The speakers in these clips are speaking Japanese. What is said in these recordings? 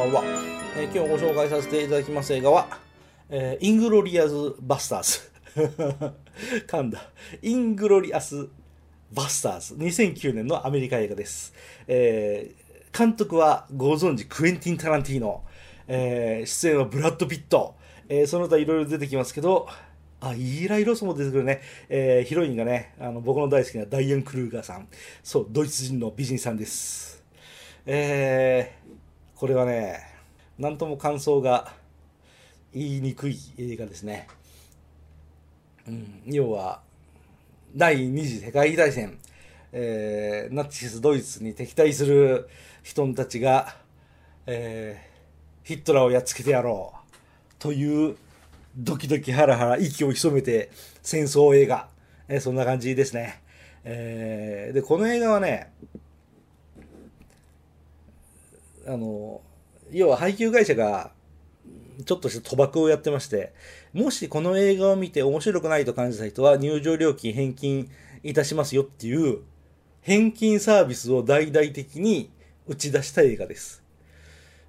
ばんは、えー今日ご紹介させていただきます映画は、えーイングロリアス・バスターズ。噛んだ。イングロリアス・バスターズ。2009年のアメリカ映画です。えー監督はご存知、クエンティン・タランティーノ。えー出演はブラッド・ピット。えーその他いろいろ出てきますけど、あ、イーライ・ロスも出てくるね。えーヒロインがね、あの、僕の大好きなダイアン・クルーガーさん。そう、ドイツ人の美人さんです。えーこれはね、なんとも感想が言いにくい映画ですね。うん、要は、第二次世界大戦、えーナチスドイツに敵対する人たちが、えーヒットラーをやっつけてやろうというドキドキハラハラ息を潜めて戦争映画、えーそんな感じですね。えーで、この映画はね、あの、要は配給会社が、ちょっとした賭博をやってまして、もしこの映画を見て面白くないと感じた人は入場料金返金いたしますよっていう返金サービスを大々的に打ち出した映画です。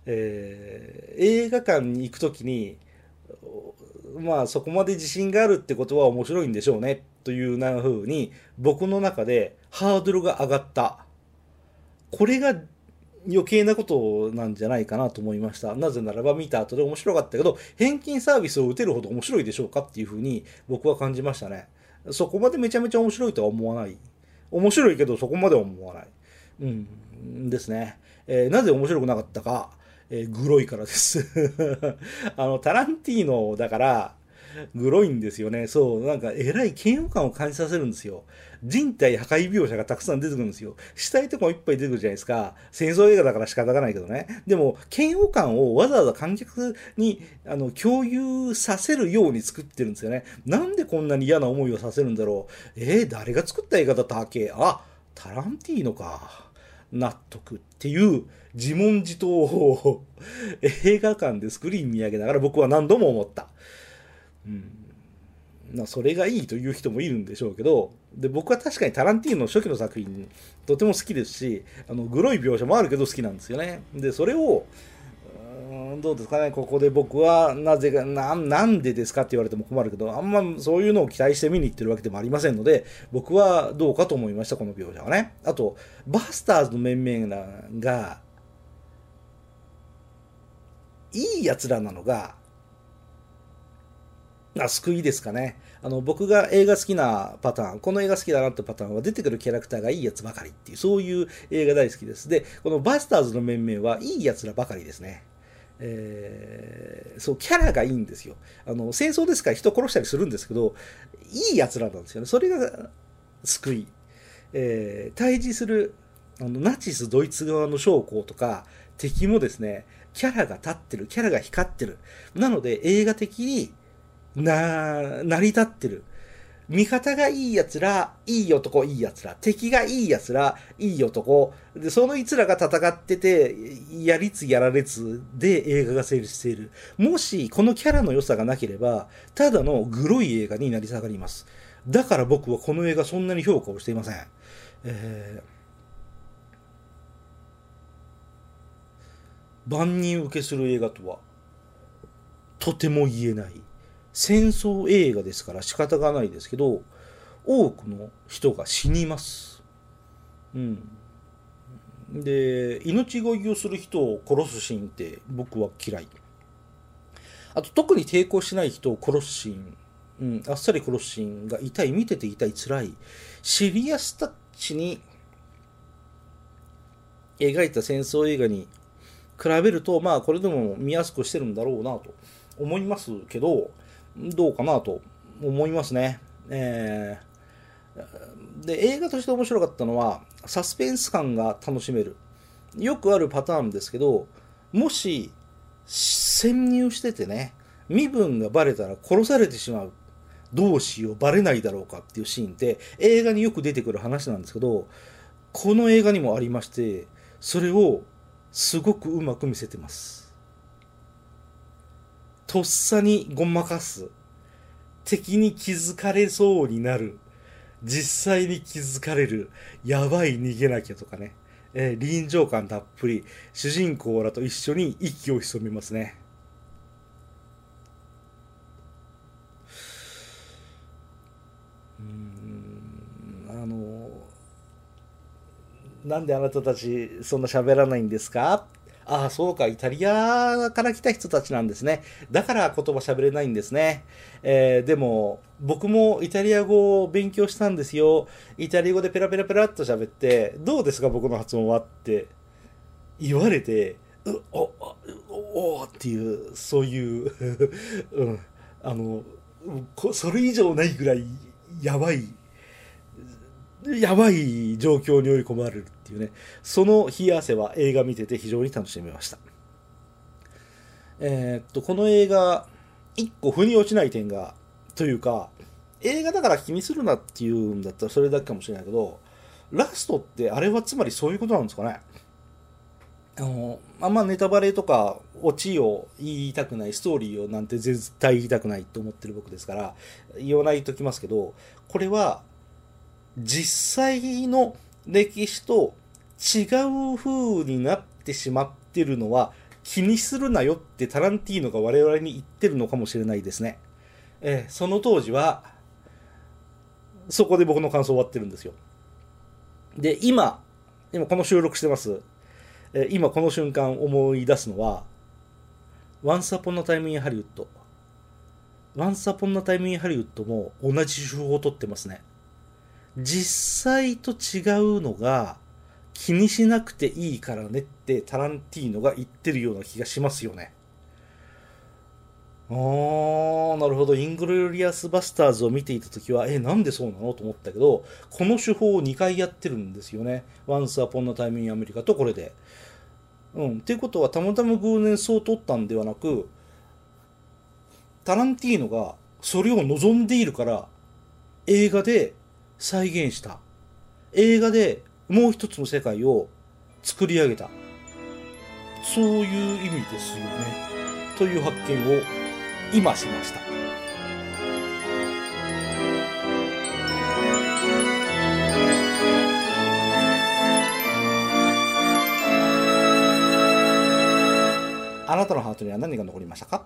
えー映画館に行くときに、まあそこまで自信があるってことは面白いんでしょうねというな風に僕の中でハードルが上がった。これが余計なことなんじゃないかなと思いました。なぜならば見た後で面白かったけど、返金サービスを打てるほど面白いでしょうかっていうふうに僕は感じましたね。そこまでめちゃめちゃ面白いとは思わない。面白いけどそこまでは思わない。うん、ですね。えーなぜ面白くなかったか、えーグロいからです。あの、タランティーノだから、グロいんですよね。そう、なんか、えらい嫌悪感を感じさせるんですよ。人体破壊描写がたくさん出てくるんですよ。死体とかもいっぱい出てくるじゃないですか。戦争映画だから仕方がないけどね。でも、嫌悪感をわざわざ観客に、あの、共有させるように作ってるんですよね。なんでこんなに嫌な思いをさせるんだろう。えー、誰が作った映画だったっけ？あ、タランティーノか。納得っていう自問自答を 映画館でスクリーン見上げながら僕は何度も思った。うん。ま、それがいいという人もいるんでしょうけど、で、僕は確かにタランティーノの初期の作品とても好きですし、あの、グロい描写もあるけど好きなんですよね。で、それを、どうですかね、ここで僕はなぜかな、んでですかって言われても困るけど、あんまそういうのを期待して見に行ってるわけでもありませんので、僕はどうかと思いました、この描写はね。あと、バスターズの面々が、いい奴らなのが、あ救いですかね。あの、僕が映画好きなパターン、この映画好きだなってパターンは出てくるキャラクターがいいやつばかりっていう、そういう映画大好きです。で、このバスターズの面々はいいやつらばかりですね。えーそう、キャラがいいんですよ。あの、戦争ですから人殺したりするんですけど、いいやつらなんですよね。それが救い。えー対峙するあのナチスドイツ側の将校とか敵もですね、キャラが立ってる、キャラが光ってる。なので映画的にな、成り立ってる。味方がいい奴ら、いい男、いい奴ら。敵がいい奴ら、いい男。で、その奴らが戦ってて、やりつやられつで映画が成立している。もし、このキャラの良さがなければ、ただのグロい映画になり下がります。だから僕はこの映画そんなに評価をしていません。えー万人受けする映画とは、とても言えない。戦争映画ですから仕方がないですけど、多くの人が死にます。うん。で、命乞いをする人を殺すシーンって僕は嫌い。あと特に抵抗しない人を殺すシーン、うん、あっさり殺すシーンが痛い、見てて痛い、辛い。シリアスタッチに描いた戦争映画に比べると、まあこれでも見やすくしてるんだろうなと思いますけど、どうかなと思いますね。えーで、映画として面白かったのは、サスペンス感が楽しめる。よくあるパターンですけど、もし、潜入しててね、身分がバレたら殺されてしまう。どうしよう、バレないだろうかっていうシーンって、映画によく出てくる話なんですけど、この映画にもありまして、それをすごくうまく見せてます。とっさにごまかす。敵に気づかれそうになる。実際に気づかれる。やばい逃げなきゃとかね。えー臨場感たっぷり、主人公らと一緒に息を潜めますね。うん、あの、なんであなたたちそんな喋らないんですか？ああ、そうか、イタリアから来た人たちなんですね。だから言葉喋れないんですね。えーでも、僕もイタリア語を勉強したんですよ。イタリア語でペラペラペラっと喋って、どうですか僕の発音はって言われて、うお、お、おっていう、そういう、うん、あの、それ以上ないぐらいやばいやばい状況に追い込まれるっていうね、その冷や汗は映画見てて非常に楽しみました。えーっと、この映画、一個腑に落ちない点が、というか、映画だから気にするなっていうんだったらそれだけかもしれないけど、ラストってあれはつまりそういうことなんですかねあの、あんまネタバレとか、オチを言いたくない、ストーリーをなんて絶対言いたくないと思ってる僕ですから、言わないときますけど、これは、実際の歴史と違う風になってしまってるのは気にするなよってタランティーノが我々に言ってるのかもしれないですね。えーその当時は、そこで僕の感想終わってるんですよ。で、今、今この収録してます。えー今この瞬間思い出すのは、Once Upon a Time in Hollywood。Once Upon a Time in Hollywood も同じ手法を取ってますね。実際と違うのが気にしなくていいからねってタランティーノが言ってるような気がしますよね。あー、なるほど。イングロリアスバスターズを見ていた時は、え、なんでそうなのと思ったけど、この手法を2回やってるんですよね。Once Upon a Time in America とこれで。うん。っていうことは、たまたま偶然そう取ったんではなく、タランティーノがそれを望んでいるから、映画で再現した。映画でもう一つの世界を作り上げた。そういう意味ですよね。という発見を今しました。あなたのハートには何が残りましたか？